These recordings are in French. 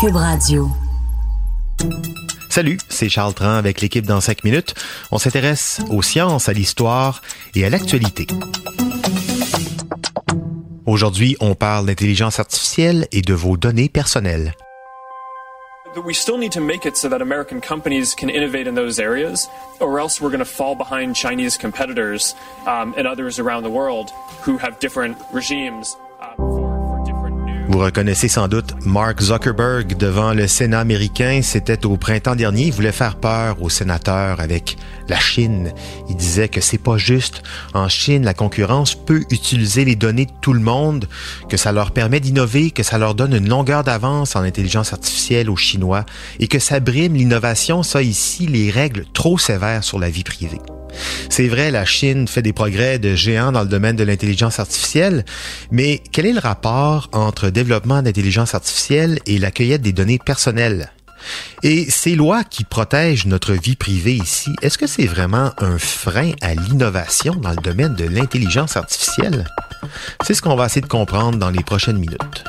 Cube Radio. Salut, c'est Charles Tran avec l'équipe dans 5 minutes. On s'intéresse aux sciences, à l'histoire et à l'actualité. Aujourd'hui, on parle d'intelligence artificielle et de vos données personnelles. We still need to make it so that American companies can innovate in those areas, or else we're going to fall behind Chinese competitors um, and others around the world who have different regimes? Vous reconnaissez sans doute Mark Zuckerberg devant le Sénat américain. C'était au printemps dernier. Il voulait faire peur aux sénateurs avec la Chine. Il disait que c'est pas juste. En Chine, la concurrence peut utiliser les données de tout le monde, que ça leur permet d'innover, que ça leur donne une longueur d'avance en intelligence artificielle aux Chinois et que ça brime l'innovation, ça ici, les règles trop sévères sur la vie privée. C'est vrai, la Chine fait des progrès de géants dans le domaine de l'intelligence artificielle, mais quel est le rapport entre développement d'intelligence artificielle et la cueillette des données personnelles? Et ces lois qui protègent notre vie privée ici, est-ce que c'est vraiment un frein à l'innovation dans le domaine de l'intelligence artificielle? C'est ce qu'on va essayer de comprendre dans les prochaines minutes.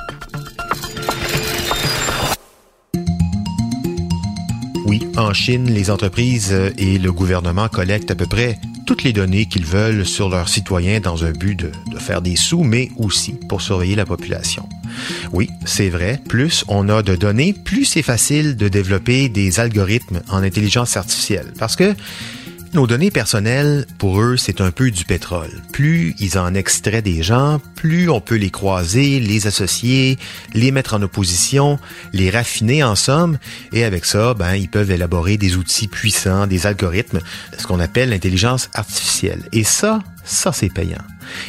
Oui, en Chine, les entreprises et le gouvernement collectent à peu près toutes les données qu'ils veulent sur leurs citoyens dans un but de, faire des sous, mais aussi pour surveiller la population. Oui, c'est vrai, plus on a de données, plus c'est facile de développer des algorithmes en intelligence artificielle. Parce que nos données personnelles, pour eux, c'est un peu du pétrole. Plus ils en extraient des gens, plus on peut les croiser, les associer, les mettre en opposition, les raffiner en somme, et avec ça, ben, ils peuvent élaborer des outils puissants, des algorithmes, ce qu'on appelle l'intelligence artificielle. Et ça, ça c'est payant.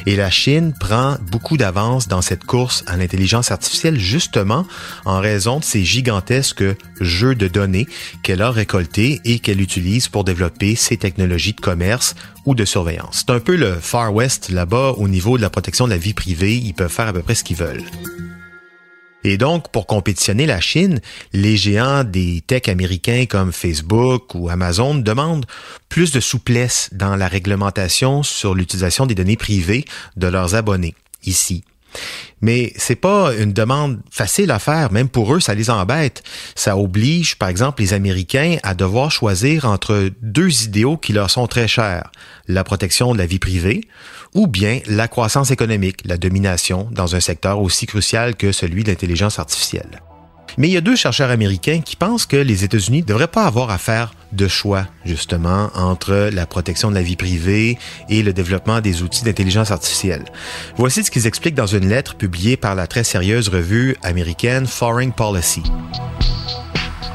Et la Chine prend beaucoup d'avance dans cette course à l'intelligence artificielle justement en raison de ces gigantesques jeux de données qu'elle a récoltés et qu'elle utilise pour développer ses technologies de commerce ou de surveillance. C'est un peu le Far West là-bas au niveau de la protection de la vie privée. Ils peuvent faire à peu près ce qu'ils veulent. Et donc, pour compétitionner la Chine, les géants des techs américains comme Facebook ou Amazon demandent plus de souplesse dans la réglementation sur l'utilisation des données privées de leurs abonnés ici. Mais c'est pas une demande facile à faire, même pour eux, ça les embête. Ça oblige, par exemple, les Américains à devoir choisir entre deux idéaux qui leur sont très chers. La protection de la vie privée ou bien la croissance économique, la domination dans un secteur aussi crucial que celui de l'intelligence artificielle. Mais il y a deux chercheurs américains qui pensent que les États-Unis ne devraient pas avoir à faire de choix, justement, entre la protection de la vie privée et le développement des outils d'intelligence artificielle. Voici ce qu'ils expliquent dans une lettre publiée par la très sérieuse revue américaine Foreign Policy.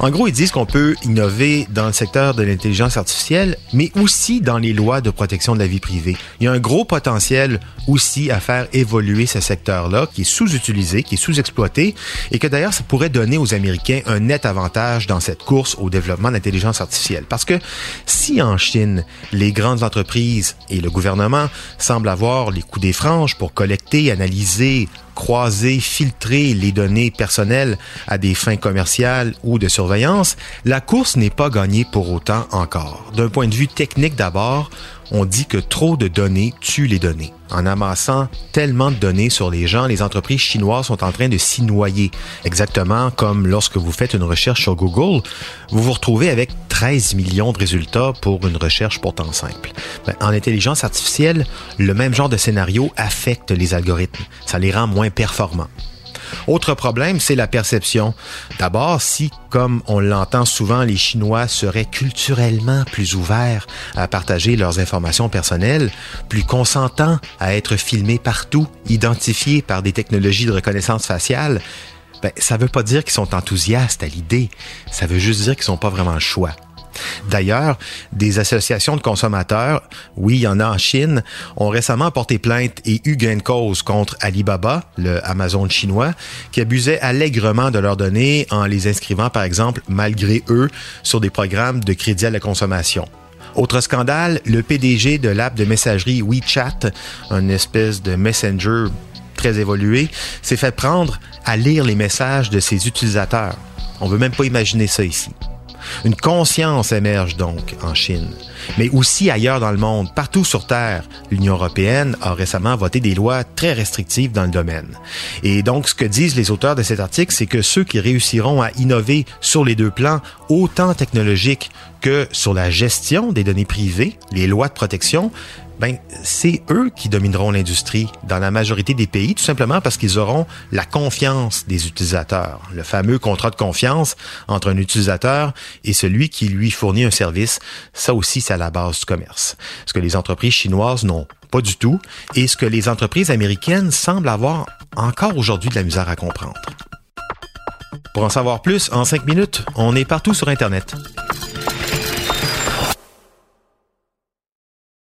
En gros, ils disent qu'on peut innover dans le secteur de l'intelligence artificielle, mais aussi dans les lois de protection de la vie privée. Il y a un gros potentiel aussi à faire évoluer ce secteur-là, qui est sous-utilisé, qui est sous-exploité, et que d'ailleurs, ça pourrait donner aux Américains un net avantage dans cette course au développement de l'intelligence artificielle. Parce que si en Chine, les grandes entreprises et le gouvernement semblent avoir les coups des franges pour collecter, analyser, croiser, filtrer les données personnelles à des fins commerciales ou de surveillance, la course n'est pas gagnée pour autant encore. D'un point de vue technique d'abord, on dit que trop de données tuent les données. En amassant tellement de données sur les gens, les entreprises chinoises sont en train de s'y noyer. Exactement comme lorsque vous faites une recherche sur Google, vous vous retrouvez avec 13 millions de résultats pour une recherche pourtant simple. Ben, en intelligence artificielle, le même genre de scénario affecte les algorithmes. Ça les rend moins performants. Autre problème, c'est la perception. D'abord, si, comme on l'entend souvent, les Chinois seraient culturellement plus ouverts à partager leurs informations personnelles, plus consentants à être filmés partout, identifiés par des technologies de reconnaissance faciale, ben, ça ne veut pas dire qu'ils sont enthousiastes à l'idée. Ça veut juste dire qu'ils n'ont pas vraiment le choix. D'ailleurs, des associations de consommateurs, oui, il y en a en Chine, ont récemment porté plainte et eu gain de cause contre Alibaba, le Amazon chinois, qui abusait allègrement de leurs données en les inscrivant, par exemple, malgré eux, sur des programmes de crédit à la consommation. Autre scandale, le PDG de l'app de messagerie WeChat, une espèce de messenger très évolué, s'est fait prendre à lire les messages de ses utilisateurs. On veut même pas imaginer ça ici. Une conscience émerge donc en Chine, mais aussi ailleurs dans le monde, partout sur Terre. L'Union européenne a récemment voté des lois très restrictives dans le domaine. Et donc, ce que disent les auteurs de cet article, c'est que ceux qui réussiront à innover sur les deux plans, autant technologiques que sur la gestion des données privées, les lois de protection, ben, c'est eux qui domineront l'industrie dans la majorité des pays, tout simplement parce qu'ils auront la confiance des utilisateurs. Le fameux contrat de confiance entre un utilisateur et celui qui lui fournit un service, ça aussi, c'est à la base du commerce. Ce que les entreprises chinoises n'ont pas du tout et ce que les entreprises américaines semblent avoir encore aujourd'hui de la misère à comprendre. Pour en savoir plus, en cinq minutes, on est partout sur Internet